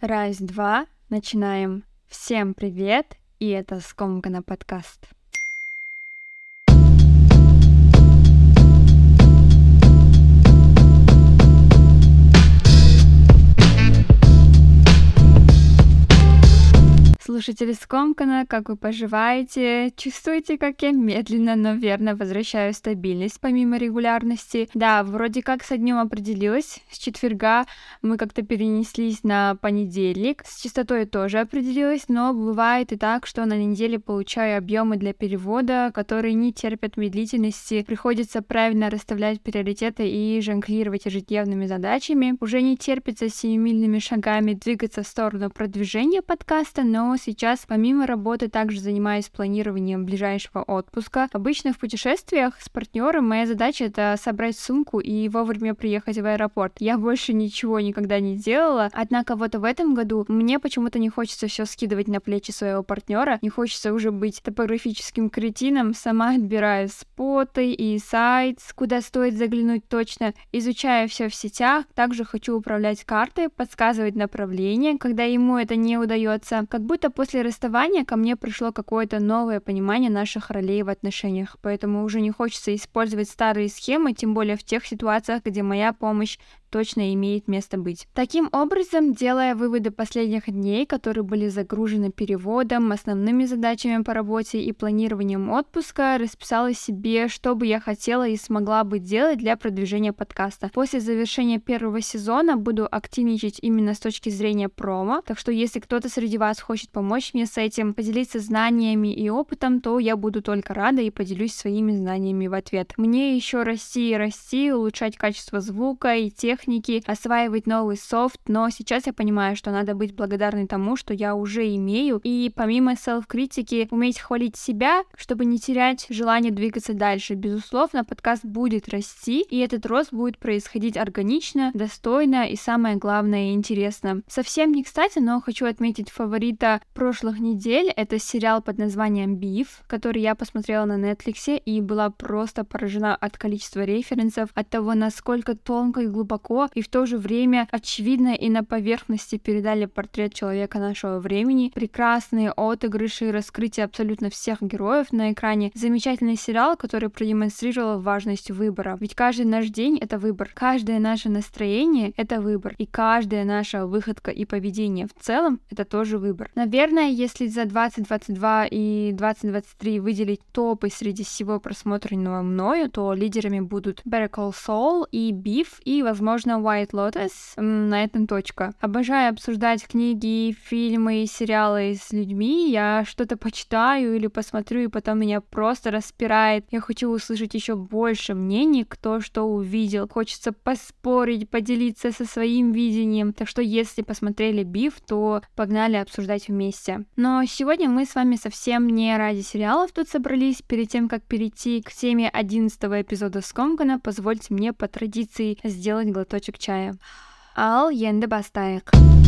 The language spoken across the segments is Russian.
Раз, два, начинаем. Всем привет, и это Скомкана подкаст. Слушатели Скомкана, как вы поживаете? Чувствуете, как я медленно, но верно возвращаю стабильность помимо регулярности? Да, вроде как со днем определилась. С четверга мы как-то перенеслись на понедельник. С частотой тоже определилась, но бывает и так, что на неделе получаю объемы для перевода, которые не терпят медлительности. Приходится правильно расставлять приоритеты и жонглировать ежедневными задачами. Уже не терпится семимильными шагами двигаться в сторону продвижения подкаста, но сейчас помимо работы также занимаюсь планированием ближайшего отпуска. Обычно в путешествиях с партнером моя задача это собрать сумку и вовремя приехать в аэропорт. Я больше ничего никогда не делала, однако вот в этом году мне почему-то не хочется все скидывать на плечи своего партнера, не хочется уже быть топографическим кретином, сама отбираю споты и сайт, куда стоит заглянуть точно, изучаю все в сетях, также хочу управлять картой, подсказывать направление, когда ему это не удается, как будто после расставания ко мне пришло какое-то новое понимание наших ролей в отношениях, поэтому уже не хочется использовать старые схемы, тем более в тех ситуациях, где моя помощь точно имеет место быть. Таким образом, делая выводы последних дней, которые были загружены переводом, основными задачами по работе и планированием отпуска, расписала себе, что бы я хотела и смогла бы делать для продвижения подкаста. После завершения первого сезона буду активничать именно с точки зрения промо, так что если кто-то среди вас хочет помочь мне с этим, поделиться знаниями и опытом, то я буду только рада и поделюсь своими знаниями в ответ. Мне еще расти и расти, улучшать качество звука и техники, техники, осваивать новый софт, но сейчас я понимаю, что надо быть благодарной тому, что я уже имею, и помимо селф-критики уметь хвалить себя, чтобы не терять желание двигаться дальше. Безусловно, подкаст будет расти, и этот рост будет происходить органично, достойно и самое главное интересно. Совсем не кстати, но хочу отметить фаворита прошлых недель. Это сериал под названием Биф, который я посмотрела на Netflix и была просто поражена от количества референсов, от того, насколько тонко и глубоко глубоко и в то же время очевидно и на поверхности передали портрет человека нашего времени. Прекрасные отыгрыши и раскрытие абсолютно всех героев на экране. Замечательный сериал, который продемонстрировал важность выбора. Ведь каждый наш день — это выбор. Каждое наше настроение — это выбор. И каждая наша выходка и поведение в целом — это тоже выбор. Наверное, если за 2022 и 2023 выделить топы среди всего просмотренного мною, то лидерами будут Better Call Saul и Beef, и, возможно, возможно, White Lotus. На этом точка. Обожаю обсуждать книги, фильмы, сериалы с людьми. Я что-то почитаю или посмотрю, и потом меня просто распирает. Я хочу услышать еще больше мнений, кто что увидел. Хочется поспорить, поделиться со своим видением. Так что, если посмотрели Биф, то погнали обсуждать вместе. Но сегодня мы с вами совсем не ради сериалов тут собрались. Перед тем, как перейти к теме 11 эпизода Скомкана, позвольте мне по традиции сделать глоток глоточек чая. Ал енді бастайық.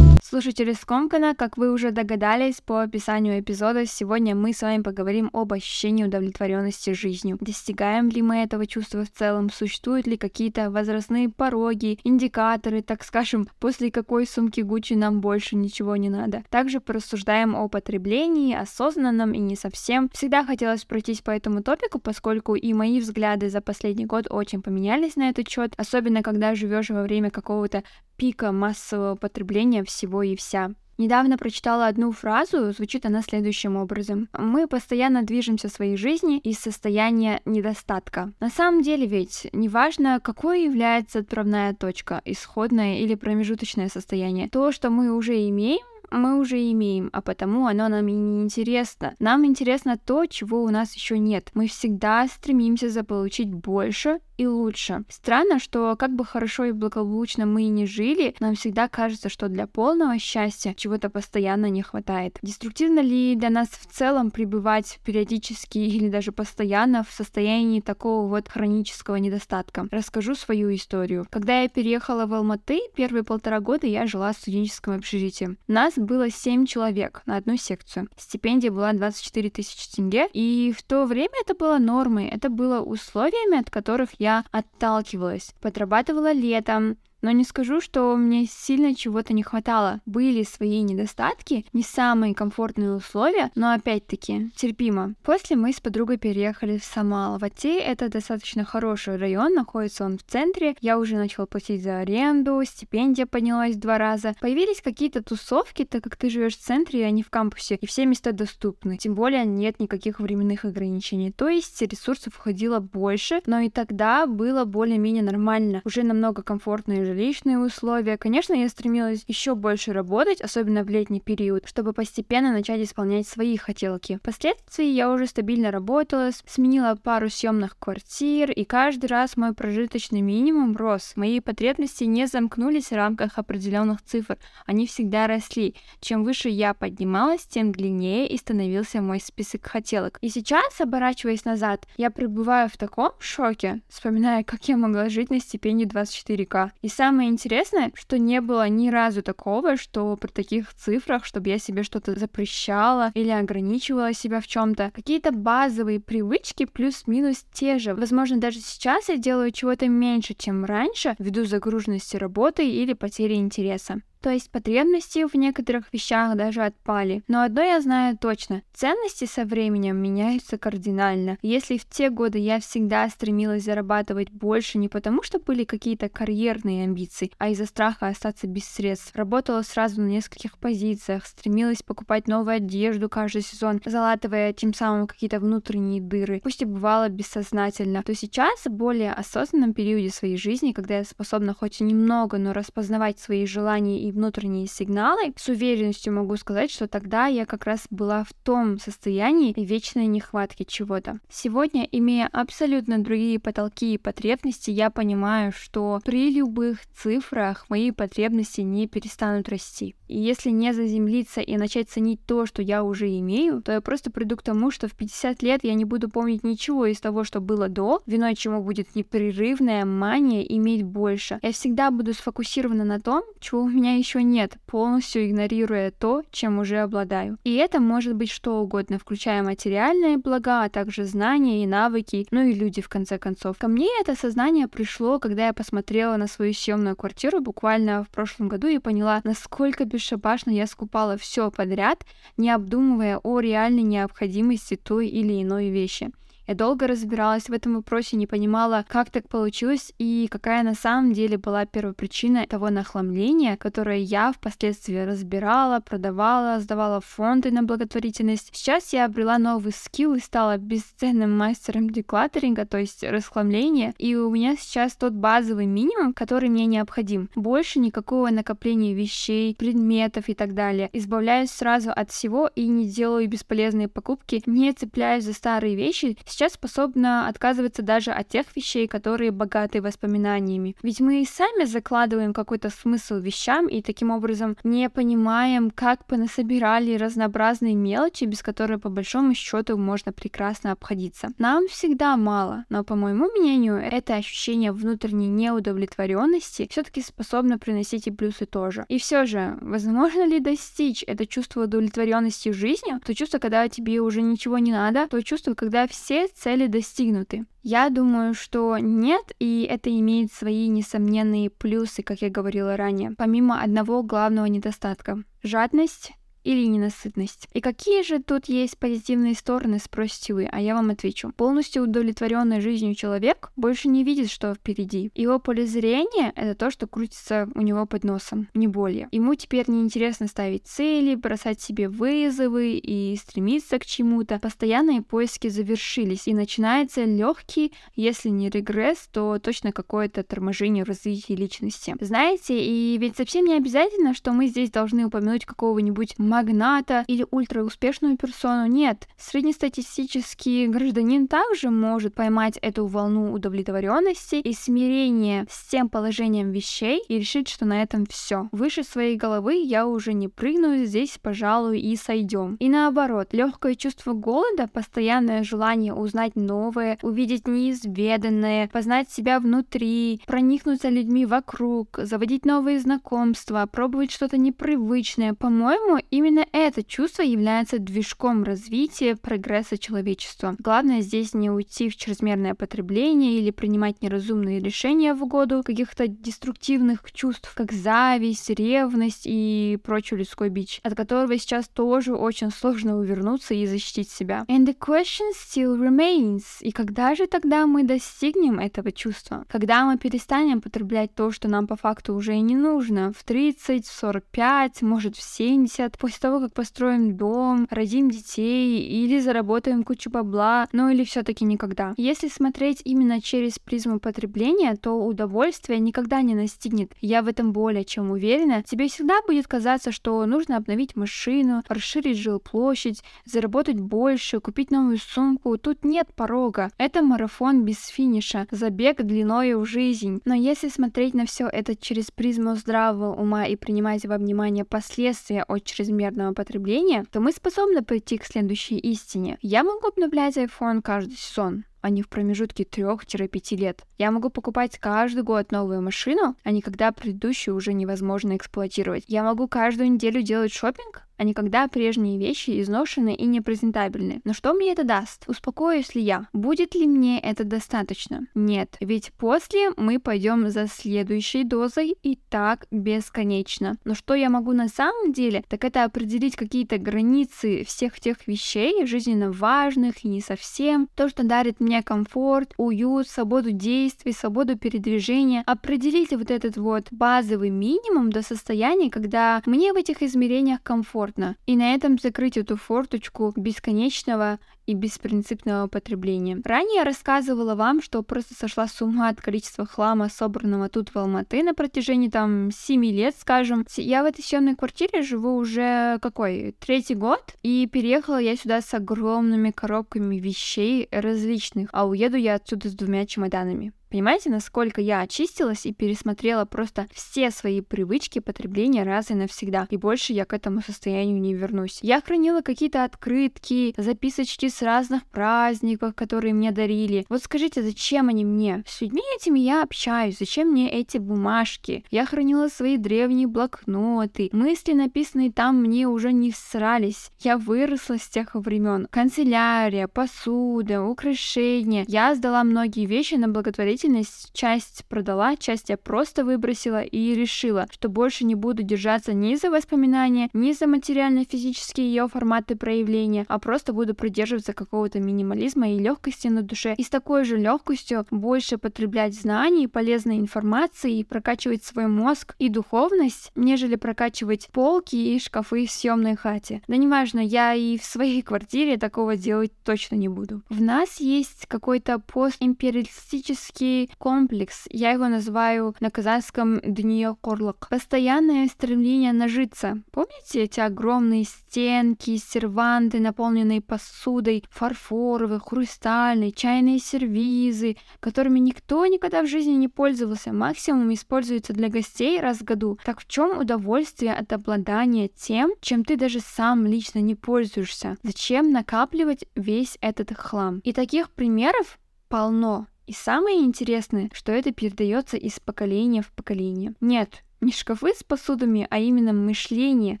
Слушатели Скомкана, как вы уже догадались по описанию эпизода, сегодня мы с вами поговорим об ощущении удовлетворенности жизнью. Достигаем ли мы этого чувства в целом? Существуют ли какие-то возрастные пороги, индикаторы, так скажем, после какой сумки Гуччи нам больше ничего не надо? Также порассуждаем о потреблении, осознанном и не совсем. Всегда хотелось пройтись по этому топику, поскольку и мои взгляды за последний год очень поменялись на этот счет, особенно когда живешь во время какого-то пика массового потребления всего и вся. Недавно прочитала одну фразу, звучит она следующим образом. Мы постоянно движемся в своей жизни из состояния недостатка. На самом деле ведь неважно, какой является отправная точка, исходное или промежуточное состояние. То, что мы уже имеем, мы уже имеем, а потому оно нам и не интересно. Нам интересно то, чего у нас еще нет. Мы всегда стремимся заполучить больше и лучше. Странно, что как бы хорошо и благополучно мы и не жили, нам всегда кажется, что для полного счастья чего-то постоянно не хватает. Деструктивно ли для нас в целом пребывать периодически или даже постоянно в состоянии такого вот хронического недостатка? Расскажу свою историю. Когда я переехала в Алматы, первые полтора года я жила в студенческом общежитии. Нас было 7 человек на одну секцию. Стипендия была 24 тысячи тенге, и в то время это было нормой, это было условиями, от которых я отталкивалась. Подрабатывала летом, но не скажу, что мне сильно чего-то не хватало. Были свои недостатки, не самые комфортные условия, но опять-таки терпимо. После мы с подругой переехали в Самал. В Ати это достаточно хороший район, находится он в центре. Я уже начала платить за аренду, стипендия поднялась в два раза. Появились какие-то тусовки, так как ты живешь в центре, а не в кампусе, и все места доступны. Тем более нет никаких временных ограничений. То есть ресурсов входило больше, но и тогда было более-менее нормально. Уже намного комфортные жилищные условия. Конечно, я стремилась еще больше работать, особенно в летний период, чтобы постепенно начать исполнять свои хотелки. Впоследствии я уже стабильно работала, сменила пару съемных квартир, и каждый раз мой прожиточный минимум рос. Мои потребности не замкнулись в рамках определенных цифр, они всегда росли. Чем выше я поднималась, тем длиннее и становился мой список хотелок. И сейчас, оборачиваясь назад, я пребываю в таком шоке, вспоминая, как я могла жить на стипендии 24к. И самое интересное, что не было ни разу такого, что при таких цифрах, чтобы я себе что-то запрещала или ограничивала себя в чем-то. Какие-то базовые привычки плюс-минус те же. Возможно, даже сейчас я делаю чего-то меньше, чем раньше, ввиду загруженности работы или потери интереса. То есть потребности в некоторых вещах даже отпали. Но одно я знаю точно. Ценности со временем меняются кардинально. Если в те годы я всегда стремилась зарабатывать больше не потому, что были какие-то карьерные амбиции, а из-за страха остаться без средств, работала сразу на нескольких позициях, стремилась покупать новую одежду каждый сезон, залатывая тем самым какие-то внутренние дыры, пусть и бывало бессознательно, то сейчас в более осознанном периоде своей жизни, когда я способна хоть и немного, но распознавать свои желания и и внутренние сигналы, с уверенностью могу сказать, что тогда я как раз была в том состоянии вечной нехватки чего-то. Сегодня, имея абсолютно другие потолки и потребности, я понимаю, что при любых цифрах мои потребности не перестанут расти. И если не заземлиться и начать ценить то, что я уже имею, то я просто приду к тому, что в 50 лет я не буду помнить ничего из того, что было до, виной чему будет непрерывная мания иметь больше. Я всегда буду сфокусирована на том, чего у меня еще нет, полностью игнорируя то, чем уже обладаю. И это может быть что угодно, включая материальные блага, а также знания и навыки, ну и люди в конце концов. Ко мне это сознание пришло, когда я посмотрела на свою съемную квартиру буквально в прошлом году и поняла, насколько бесшабашно я скупала все подряд, не обдумывая о реальной необходимости той или иной вещи. Я долго разбиралась в этом вопросе, не понимала, как так получилось и какая на самом деле была первопричина того нахламления, которое я впоследствии разбирала, продавала, сдавала фонды на благотворительность. Сейчас я обрела новый скилл и стала бесценным мастером деклатеринга, то есть расхламления, и у меня сейчас тот базовый минимум, который мне необходим. Больше никакого накопления вещей, предметов и так далее. Избавляюсь сразу от всего и не делаю бесполезные покупки, не цепляюсь за старые вещи, сейчас способна отказываться даже от тех вещей, которые богаты воспоминаниями. Ведь мы и сами закладываем какой-то смысл вещам и таким образом не понимаем, как понасобирали разнообразные мелочи, без которых по большому счету можно прекрасно обходиться. Нам всегда мало, но по моему мнению, это ощущение внутренней неудовлетворенности все-таки способно приносить и плюсы тоже. И все же, возможно ли достичь это чувство удовлетворенности жизнью? То чувство, когда тебе уже ничего не надо, то чувство, когда цели достигнуты. Я думаю, что нет, и это имеет свои несомненные плюсы, как я говорила ранее, помимо одного главного недостатка. Жадность или ненасытность. И какие же тут есть позитивные стороны, спросите вы, а я вам отвечу. Полностью удовлетворенный жизнью человек больше не видит, что впереди. Его поле зрения — это то, что крутится у него под носом, не более. Ему теперь не интересно ставить цели, бросать себе вызовы и стремиться к чему-то. Постоянные поиски завершились, и начинается легкий, если не регресс, то точно какое-то торможение в развитии личности. Знаете, и ведь совсем не обязательно, что мы здесь должны упомянуть какого-нибудь магната или ультрауспешную персону. Нет, среднестатистический гражданин также может поймать эту волну удовлетворенности и смирения с тем положением вещей и решить, что на этом все. Выше своей головы я уже не прыгну, здесь, пожалуй, и сойдем. И наоборот, легкое чувство голода, постоянное желание узнать новое, увидеть неизведанное, познать себя внутри, проникнуться людьми вокруг, заводить новые знакомства, пробовать что-то непривычное, по-моему, и Именно это чувство является движком развития прогресса человечества. Главное здесь не уйти в чрезмерное потребление или принимать неразумные решения в угоду каких-то деструктивных чувств, как зависть, ревность и прочий людской бич, от которого сейчас тоже очень сложно увернуться и защитить себя. And the question still remains. И когда же тогда мы достигнем этого чувства? Когда мы перестанем потреблять то, что нам по факту уже и не нужно, в 30, в 45, может в 70, после того, как построим дом, родим детей или заработаем кучу бабла, ну или все таки никогда. Если смотреть именно через призму потребления, то удовольствие никогда не настигнет. Я в этом более чем уверена. Тебе всегда будет казаться, что нужно обновить машину, расширить жилплощадь, заработать больше, купить новую сумку. Тут нет порога. Это марафон без финиша, забег длиной в жизнь. Но если смотреть на все это через призму здравого ума и принимать во внимание последствия от чрезмерного потребления, то мы способны прийти к следующей истине. Я могу обновлять iPhone каждый сезон, а не в промежутке 3-5 лет. Я могу покупать каждый год новую машину, а не когда предыдущую уже невозможно эксплуатировать. Я могу каждую неделю делать шопинг, а не когда прежние вещи изношены и непрезентабельны. Но что мне это даст? Успокоюсь ли я? Будет ли мне это достаточно? Нет, ведь после мы пойдем за следующей дозой и так бесконечно. Но что я могу на самом деле, так это определить какие-то границы всех тех вещей, жизненно важных и не совсем, то, что дарит мне комфорт, уют, свободу действий, свободу передвижения, определить вот этот вот базовый минимум до состояния, когда мне в этих измерениях комфортно комфортно, и на этом закрыть эту форточку бесконечного и беспринципного потребления. Ранее я рассказывала вам, что просто сошла с ума от количества хлама, собранного тут в Алматы на протяжении там 7 лет, скажем. Я в этой съемной квартире живу уже какой, третий год, и переехала я сюда с огромными коробками вещей различных, а уеду я отсюда с двумя чемоданами. Понимаете, насколько я очистилась и пересмотрела просто все свои привычки потребления раз и навсегда. И больше я к этому состоянию не вернусь. Я хранила какие-то открытки, записочки с разных праздников, которые мне дарили. Вот скажите, зачем они мне? С людьми этими я общаюсь. Зачем мне эти бумажки? Я хранила свои древние блокноты. Мысли, написанные там, мне уже не всрались. Я выросла с тех времен. Канцелярия, посуда, украшения. Я сдала многие вещи на благотворительность благотворительность часть продала, часть я просто выбросила и решила, что больше не буду держаться ни за воспоминания, ни за материально-физические ее форматы проявления, а просто буду придерживаться какого-то минимализма и легкости на душе. И с такой же легкостью больше потреблять знаний, полезной информации и прокачивать свой мозг и духовность, нежели прокачивать полки и шкафы в съемной хате. Да неважно, я и в своей квартире такого делать точно не буду. В нас есть какой-то постимпериалистический некий комплекс. Я его называю на казахском «дния корлок». Постоянное стремление нажиться. Помните эти огромные стенки, серванты, наполненные посудой, фарфоровые, хрустальные, чайные сервизы, которыми никто никогда в жизни не пользовался, максимум используется для гостей раз в году. Так в чем удовольствие от обладания тем, чем ты даже сам лично не пользуешься? Зачем накапливать весь этот хлам? И таких примеров полно. И самое интересное, что это передается из поколения в поколение. Нет, не шкафы с посудами, а именно мышление,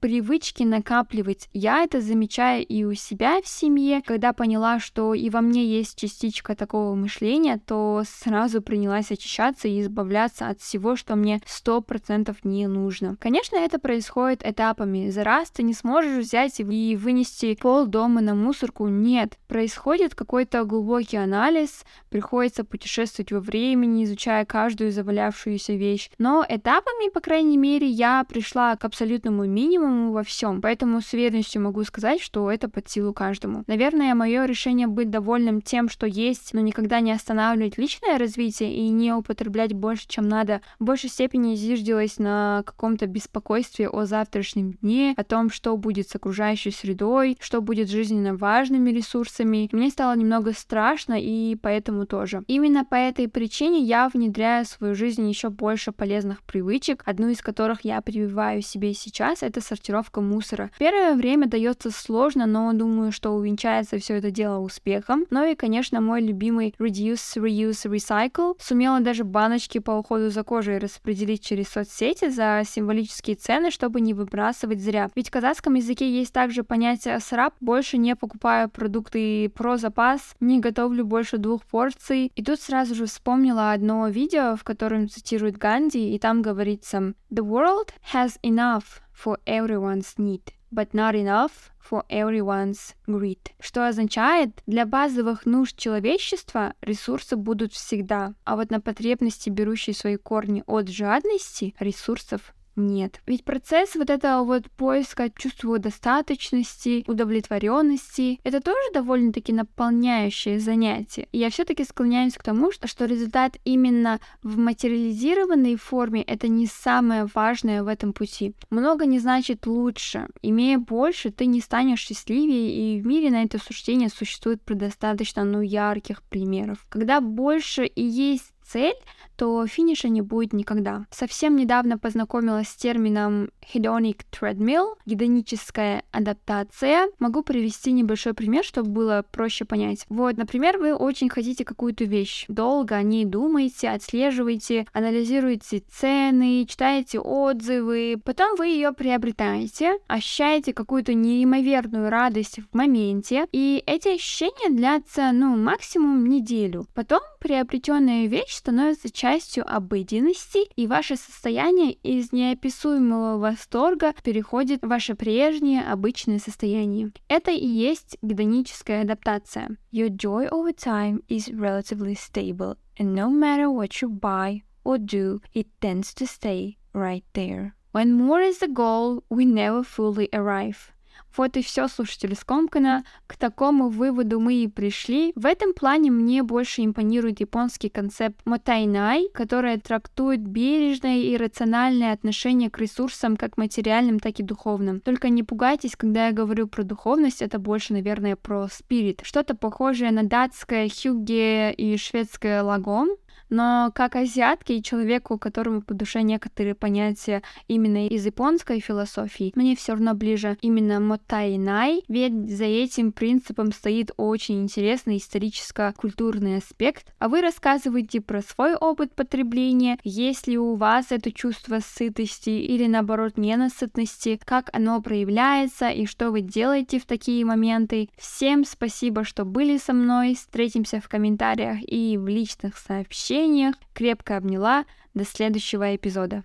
привычки накапливать. Я это замечаю и у себя в семье, когда поняла, что и во мне есть частичка такого мышления, то сразу принялась очищаться и избавляться от всего, что мне сто процентов не нужно. Конечно, это происходит этапами. За раз ты не сможешь взять и вынести пол дома на мусорку. Нет, происходит какой-то глубокий анализ, приходится путешествовать во времени, изучая каждую завалявшуюся вещь. Но этапами по крайней мере, я пришла к абсолютному минимуму во всем, поэтому с уверенностью могу сказать, что это под силу каждому. Наверное, мое решение быть довольным тем, что есть, но никогда не останавливать личное развитие и не употреблять больше, чем надо, в большей степени зиждилось на каком-то беспокойстве о завтрашнем дне, о том, что будет с окружающей средой, что будет жизненно важными ресурсами. Мне стало немного страшно, и поэтому тоже. Именно по этой причине я внедряю в свою жизнь еще больше полезных привычек, одну из которых я прививаю себе сейчас, это сортировка мусора. Первое время дается сложно, но думаю, что увенчается все это дело успехом. Ну и, конечно, мой любимый Reduce, Reuse, Recycle сумела даже баночки по уходу за кожей распределить через соцсети за символические цены, чтобы не выбрасывать зря. Ведь в казахском языке есть также понятие сраб, больше не покупаю продукты про запас, не готовлю больше двух порций. И тут сразу же вспомнила одно видео, в котором цитирует Ганди, и там говорится «The world has enough for everyone's need, but not enough for everyone's greed», что означает, для базовых нужд человечества ресурсы будут всегда, а вот на потребности, берущие свои корни от жадности, ресурсов нет. Ведь процесс вот этого вот поиска чувства достаточности, удовлетворенности, это тоже довольно-таки наполняющее занятие. И я все-таки склоняюсь к тому, что, что результат именно в материализированной форме это не самое важное в этом пути. Много не значит лучше. Имея больше, ты не станешь счастливее, и в мире на это суждение существует предостаточно ну, ярких примеров. Когда больше и есть цель, то финиша не будет никогда. Совсем недавно познакомилась с термином hedonic treadmill, гедоническая адаптация. Могу привести небольшой пример, чтобы было проще понять. Вот, например, вы очень хотите какую-то вещь. Долго о ней думаете, отслеживаете, анализируете цены, читаете отзывы. Потом вы ее приобретаете, ощущаете какую-то неимоверную радость в моменте. И эти ощущения длятся, ну, максимум неделю. Потом приобретенная вещь становится частью обыденности, и ваше состояние из неописуемого восторга переходит в ваше прежнее обычное состояние. Это и есть гедоническая адаптация. Your joy over time is relatively stable, and no matter what you buy or do, it tends to stay right there. When more is the goal, we never fully arrive. Вот и все, слушатели Скомкана. К такому выводу мы и пришли. В этом плане мне больше импонирует японский концепт мотайнай, который трактует бережное и рациональное отношение к ресурсам как материальным, так и духовным. Только не пугайтесь, когда я говорю про духовность, это больше, наверное, про спирит. Что-то похожее на датское хюге и шведское лагом, но как азиатке и человеку, которому по душе некоторые понятия именно из японской философии, мне все равно ближе именно мотайнай, ведь за этим принципом стоит очень интересный историческо-культурный аспект. А вы рассказываете про свой опыт потребления, есть ли у вас это чувство сытости или наоборот ненасытности, как оно проявляется и что вы делаете в такие моменты. Всем спасибо, что были со мной, встретимся в комментариях и в личных сообщениях сообщениях. Крепко обняла. До следующего эпизода.